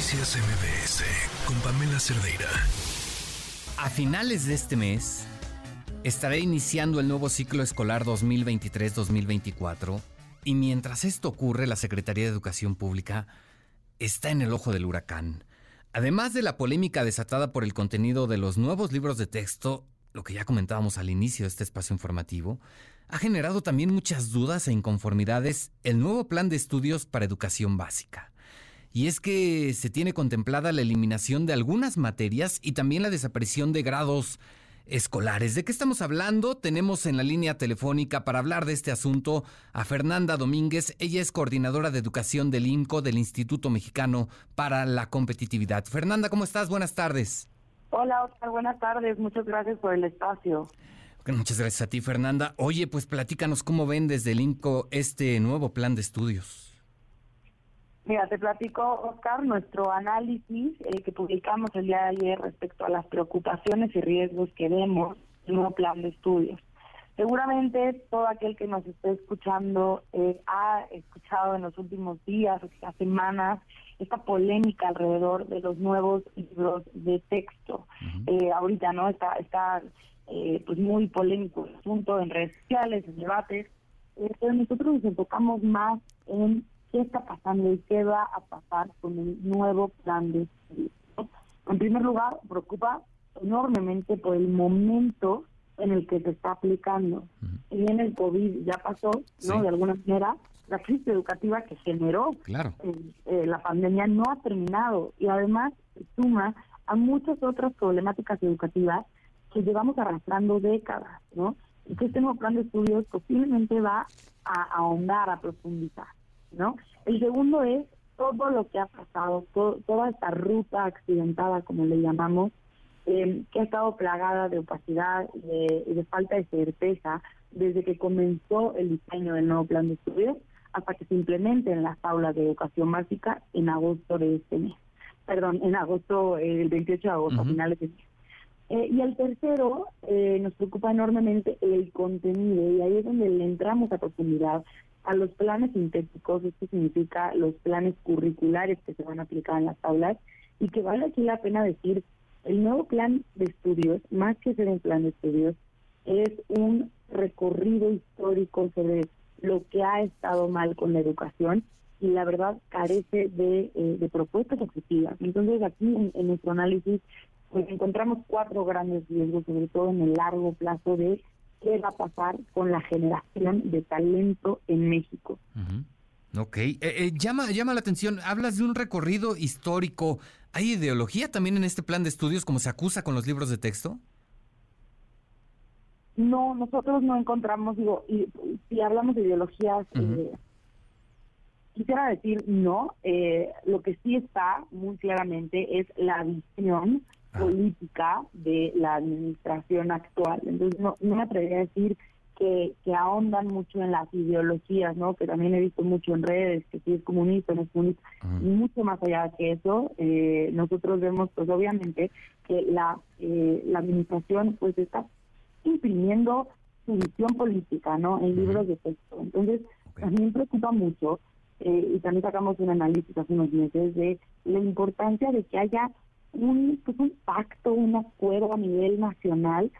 Noticias MBS con Pamela Cerdeira. A finales de este mes estaré iniciando el nuevo ciclo escolar 2023-2024 y mientras esto ocurre la Secretaría de Educación Pública está en el ojo del huracán. Además de la polémica desatada por el contenido de los nuevos libros de texto, lo que ya comentábamos al inicio de este espacio informativo, ha generado también muchas dudas e inconformidades el nuevo plan de estudios para educación básica. Y es que se tiene contemplada la eliminación de algunas materias y también la desaparición de grados escolares. ¿De qué estamos hablando? Tenemos en la línea telefónica para hablar de este asunto a Fernanda Domínguez. Ella es coordinadora de educación del INCO, del Instituto Mexicano para la Competitividad. Fernanda, ¿cómo estás? Buenas tardes. Hola, Oscar. Buenas tardes. Muchas gracias por el espacio. Muchas gracias a ti, Fernanda. Oye, pues platícanos cómo ven desde el INCO este nuevo plan de estudios. Mira, te platico, Oscar, nuestro análisis eh, que publicamos el día de ayer respecto a las preocupaciones y riesgos que vemos en un nuevo plan de estudios. Seguramente todo aquel que nos esté escuchando eh, ha escuchado en los últimos días o quizás semanas esta polémica alrededor de los nuevos libros de texto. eh, ahorita no está está eh, pues muy polémico el asunto en redes sociales, en debates, eh, pero nosotros nos enfocamos más en qué está pasando y qué va a pasar con el nuevo plan de estudios. En primer lugar, preocupa enormemente por el momento en el que se está aplicando. Si bien el COVID ya pasó, ¿no? De alguna manera, la crisis educativa que generó Claro. eh, eh, la pandemia no ha terminado y además suma a muchas otras problemáticas educativas que llevamos arrastrando décadas, ¿no? Y que este nuevo plan de estudios posiblemente va a ahondar, a profundizar, ¿no? El segundo es todo lo que ha pasado, to- toda esta ruta accidentada, como le llamamos, eh, que ha estado plagada de opacidad y de, falta de certeza desde que comenzó el diseño del nuevo plan de estudios hasta que se implemente en las aulas de educación básica en agosto de este mes. Perdón, en agosto, eh, el 28 de agosto, a finales de mes. Eh, y el tercero, eh, nos preocupa enormemente el contenido, y ahí es donde le entramos a profundidad a los planes sintéticos, esto significa los planes curriculares que se van a aplicar en las aulas, y que vale aquí la pena decir, el nuevo plan de estudios, más que ser un plan de estudios, es un recorrido histórico sobre lo que ha estado mal con la educación y la verdad carece de, eh, de propuestas objetivas. Entonces aquí en, en nuestro análisis pues encontramos cuatro grandes riesgos, sobre todo en el largo plazo de qué va a pasar con la generación de talento en México. Ujú. Ok, Eh, eh, llama, llama la atención, hablas de un recorrido histórico. ¿Hay ideología también en este plan de estudios como se acusa con los libros de texto? No, nosotros no encontramos, digo, y, si hablamos de ideologías, eh, quisiera decir no. Eh, lo que sí está muy claramente es la visión. Política de la administración actual. Entonces, no, no me atrevería a decir que, que ahondan mucho en las ideologías, ¿no? Que también he visto mucho en redes, que si es comunista, no es comunista. Mucho más allá que eso, eh, nosotros vemos, pues obviamente, que la, eh, la administración, pues está imprimiendo su visión política, ¿no? En libros de texto. Entonces, Ok. también preocupa mucho, eh, y también sacamos un análisis hace unos meses de la importancia de que haya un, pues un pacto, un acuerdo a nivel nacional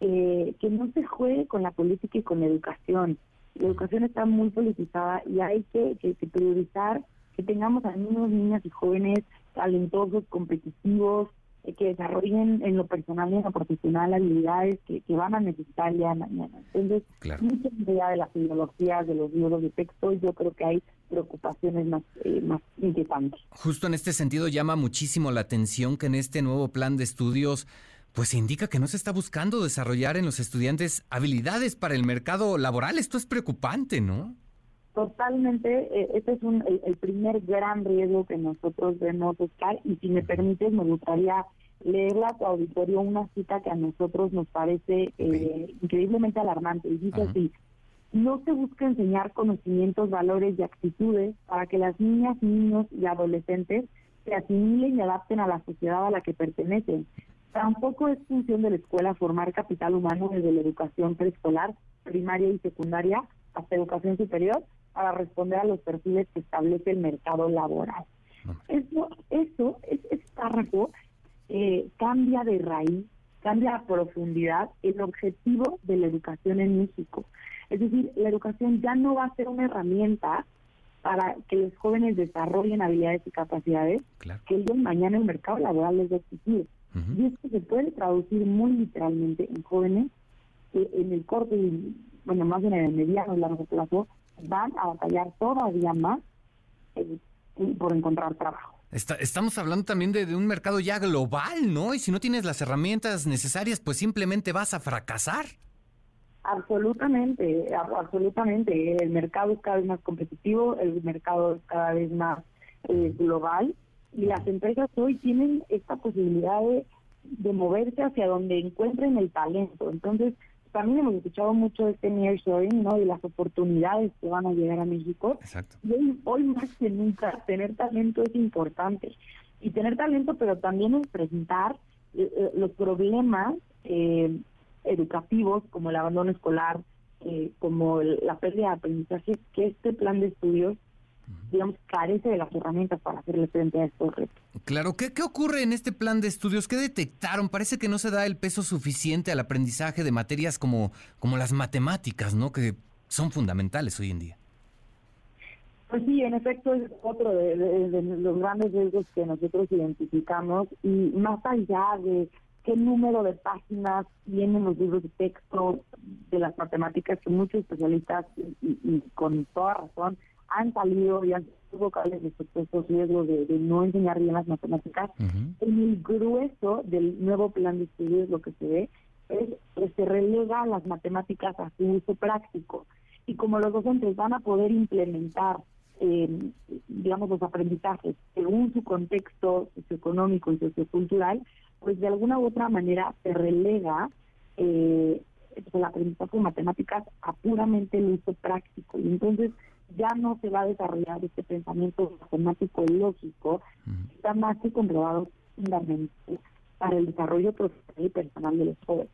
eh, que no se juegue con la política y con la educación. La educación está muy politizada y hay que, que- que priorizar que tengamos a niños, niñas y jóvenes talentosos, competitivos, que desarrollen en lo personal y en lo profesional habilidades que, que van a necesitar el día de mañana. Entonces, Claro. mucho más allá de las ideologías, de los libros de texto, yo creo que hay preocupaciones más, eh, más inquietantes. Justo en este sentido llama muchísimo la atención que en este nuevo plan de estudios pues se indica que no se está buscando desarrollar en los estudiantes habilidades para el mercado laboral. Esto es preocupante, ¿no? Totalmente, eh, este es un, el, el primer gran riesgo que nosotros vemos, Oscar, y si me permites, me gustaría leerle a tu auditorio una cita que a nosotros nos parece eh, increíblemente alarmante. Y dice Ajá. así, no se busca enseñar conocimientos, valores y actitudes para que las niñas, niños y adolescentes se asimilen y adapten a la sociedad a la que pertenecen. Tampoco es función de la escuela formar capital humano desde la educación preescolar, primaria y secundaria hasta educación superior para responder a los perfiles que establece el mercado laboral. Eso eso, ese párrafo eh, cambia de raíz, cambia a profundidad el objetivo de la educación en México. Es decir, la educación ya no va a ser una herramienta para que los jóvenes desarrollen habilidades y capacidades que el mañana el mercado laboral les va a exigir. Y esto se puede traducir muy literalmente en jóvenes que en el corto y, bueno, más bien en el mediano y largo plazo, van a batallar todavía más eh, por encontrar trabajo. estamos hablando también de, de, un mercado ya global, ¿no? Y si no tienes las herramientas necesarias, pues simplemente vas a fracasar. Absolutamente, absolutamente. El mercado es cada vez más competitivo, el mercado es cada vez más eh, global y las empresas hoy tienen esta posibilidad de, de moverse hacia donde encuentren el talento. Entonces, también hemos escuchado mucho de este nearshoring, ¿no? Y las oportunidades que van a llegar a México. Exacto. Y hoy, más que nunca, tener talento es importante. Y tener talento, pero también es presentar eh, eh, los problemas eh, educativos, como el abandono escolar, eh, como la pérdida de aprendizaje, que este plan de estudios digamos, carece de las herramientas para hacerle frente a estos retos. Claro, ¿Qué, ¿qué ocurre en este plan de estudios? ¿Qué detectaron? Parece que no se da el peso suficiente al aprendizaje de materias como, como las matemáticas, ¿no? Que son fundamentales hoy en día. Pues sí, en efecto es otro de, de los grandes riesgos que nosotros identificamos y más allá de qué número de páginas tienen los libros de texto de las matemáticas que muchos especialistas y, con toda razón han salido y han sido vocales respecto a estos riesgos de, no enseñar bien las matemáticas. En el grueso del nuevo plan de estudios lo que se ve es que se relega las matemáticas a su uso práctico y como los docentes van a poder implementar eh, digamos los aprendizajes según su contexto socioeconómico y sociocultural, pues de alguna u otra manera se relega eh, el aprendizaje de matemáticas a puramente el uso práctico. Y entonces ya no se va a desarrollar este pensamiento matemático lógico, está más que comprobado fundamental para el desarrollo profesional y personal de los jóvenes.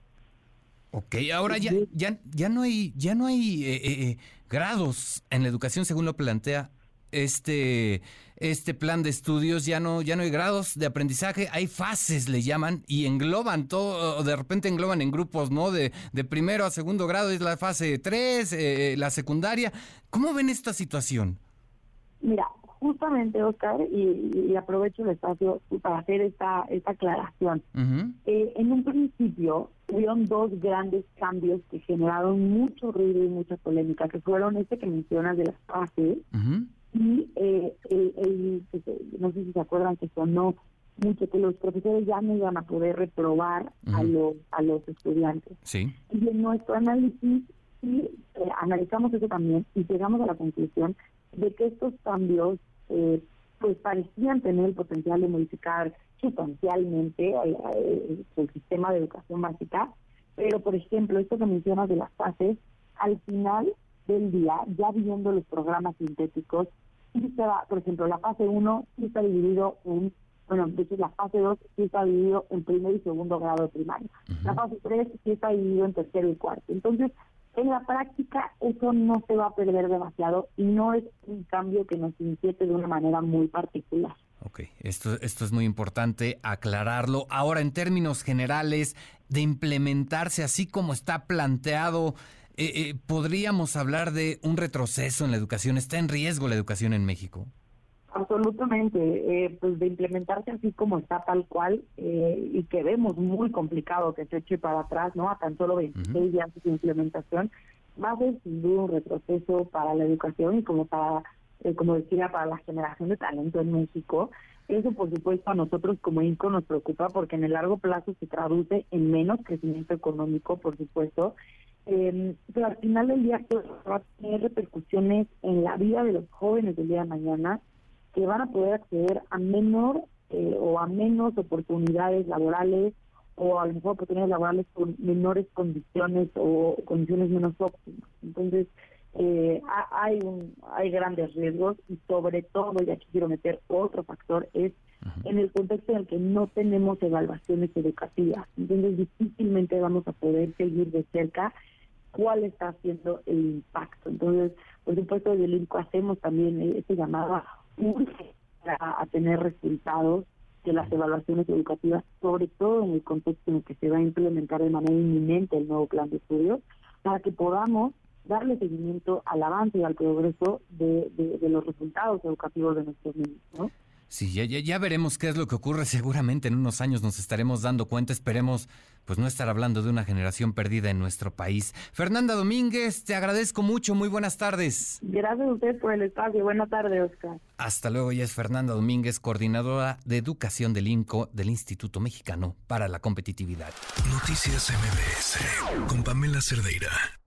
Ok, ahora ya, ya, ya no hay, ya no hay eh, eh, grados en la educación según lo plantea este, este plan de estudios, ya no, ya no hay grados de aprendizaje, hay fases, le llaman, y engloban todo, de repente engloban en grupos, ¿no? De, de primero a segundo grado es la fase 3, eh, la secundaria. ¿Cómo ven esta situación? Mira, justamente, Oscar, y, aprovecho el espacio para hacer esta, esta aclaración. Eh, en un principio, hubieron dos grandes cambios que generaron mucho ruido y mucha polémica, que fueron este que mencionas de las fases, y eh, el, no sé si se acuerdan que sonó mucho que los profesores ya no iban a poder reprobar a los a los estudiantes. Sí. Y en nuestro análisis sí eh, analizamos eso también y llegamos a la conclusión de que estos cambios eh, pues parecían tener el potencial de modificar sustancialmente el, el, sistema de educación básica, pero por ejemplo, esto que mencionas de las fases, al final del día, ya viendo los programas sintéticos, sí se va, por ejemplo, la fase 1 sí está dividido en, bueno, de hecho la fase 2 sí está dividido en primer y segundo grado de primaria. La fase 3 sí está dividido en tercero y cuarto. Entonces, en la práctica eso no se va a perder demasiado y no es un cambio que nos inquiete de una manera muy particular. Ok, esto, esto es muy importante aclararlo. Ahora, en términos generales, de implementarse así como está planteado eh, eh, ¿podríamos hablar de un retroceso en la educación? ¿Está en riesgo la educación en México? Absolutamente, eh, pues de implementarse así como está tal cual y que vemos muy complicado que se eche para atrás, ¿no? A tan solo 26 días de implementación, va a ser sin duda un retroceso para la educación y como para, como decía, para la generación de talento en México. Eso, por supuesto, a nosotros como INCO nos preocupa porque en el largo plazo se traduce en menos crecimiento económico, por supuesto, eh, pero al final del día pues, va a tener repercusiones en la vida de los jóvenes del día de mañana que van a poder acceder a menor eh, o a menos oportunidades laborales o a lo mejor oportunidades laborales con menores condiciones o condiciones menos óptimas. Entonces, eh, hay un, hay grandes riesgos y sobre todo, y aquí quiero meter otro factor, es en el contexto en el que no tenemos evaluaciones educativas. Entonces, difícilmente vamos a poder seguir de cerca cuál está haciendo el impacto. Entonces, por supuesto, desde el INCO hacemos también este llamado a a, tener resultados de las evaluaciones educativas, sobre todo en el contexto en el que se va a implementar de manera inminente el nuevo plan de estudios, para que podamos darle seguimiento al avance y al progreso de, de los resultados educativos de nuestros niños. ¿no? Sí, ya, ya, veremos qué es lo que ocurre. Seguramente en unos años nos estaremos dando cuenta. Esperemos pues no estar hablando de una generación perdida en nuestro país. Fernanda Domínguez, te agradezco mucho. Muy buenas tardes. Gracias a usted por el espacio. Buenas tardes, Oscar. Hasta luego. Ya es Fernanda Domínguez, coordinadora de educación del INCO del Instituto Mexicano para la Competitividad. Noticias MBS con Pamela Cerdeira.